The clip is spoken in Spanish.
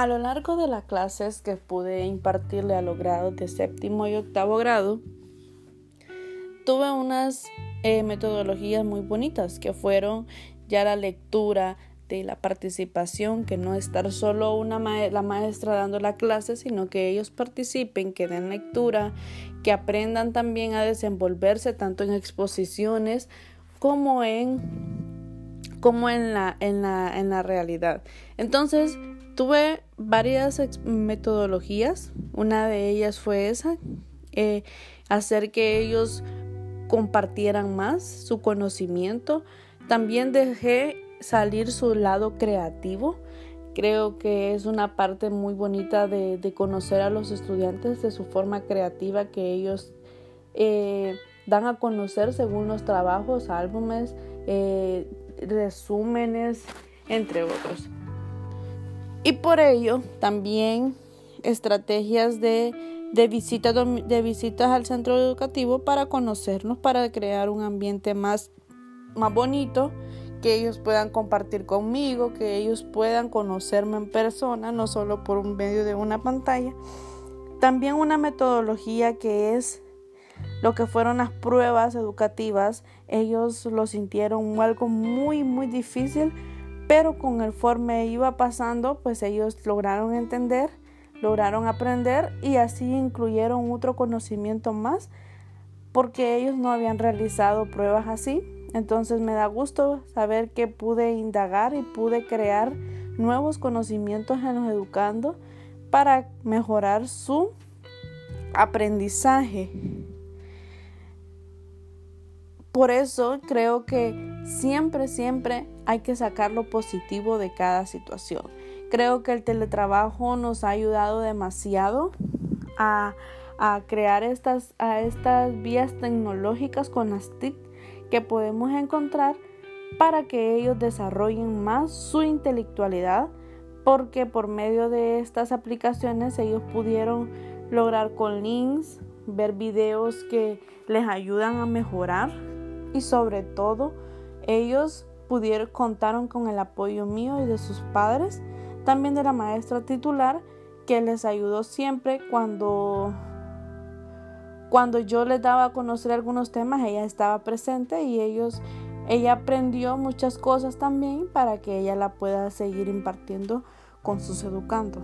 A lo largo de las clases que pude impartirle a los grados de séptimo y octavo grado, tuve unas eh, metodologías muy bonitas que fueron ya la lectura de la participación, que no estar solo una la maestra dando la clase, sino que ellos participen, que den lectura, que aprendan también a desenvolverse tanto en exposiciones como en como en la, en la, en la realidad. Entonces, Tuve varias metodologías, una de ellas fue esa, eh, hacer que ellos compartieran más su conocimiento. También dejé salir su lado creativo. Creo que es una parte muy bonita de, conocer a los estudiantes de su forma creativa que ellos eh, dan a conocer según los trabajos, álbumes, eh, resúmenes, entre otros. Y por ello también estrategias de, de, de visitas al centro educativo para conocernos, para crear un ambiente más, más bonito, que ellos puedan compartir conmigo, que ellos puedan conocerme en persona, no solo por un medio de una pantalla. También una metodología que es lo que fueron las pruebas educativas, ellos lo sintieron algo muy, muy difícil pero con el forme iba pasando, pues ellos lograron entender, lograron aprender y así incluyeron otro conocimiento más porque ellos no habían realizado pruebas así. Entonces me da gusto saber que pude indagar y pude crear nuevos conocimientos en los educando para mejorar su aprendizaje. Por eso creo que siempre, siempre hay que sacar lo positivo de cada situación. Creo que el teletrabajo nos ha ayudado demasiado a, crear estas, a estas vías tecnológicas con las TIC que podemos encontrar para que ellos desarrollen más su intelectualidad porque por medio de estas aplicaciones ellos pudieron lograr con links ver videos que les ayudan a mejorar y sobre todo ellos pudieron contaron con el apoyo mío y de sus padres, también de la maestra titular que les ayudó siempre cuando cuando yo les daba a conocer algunos temas, ella estaba presente y ellos ella aprendió muchas cosas también para que ella la pueda seguir impartiendo con sus educandos.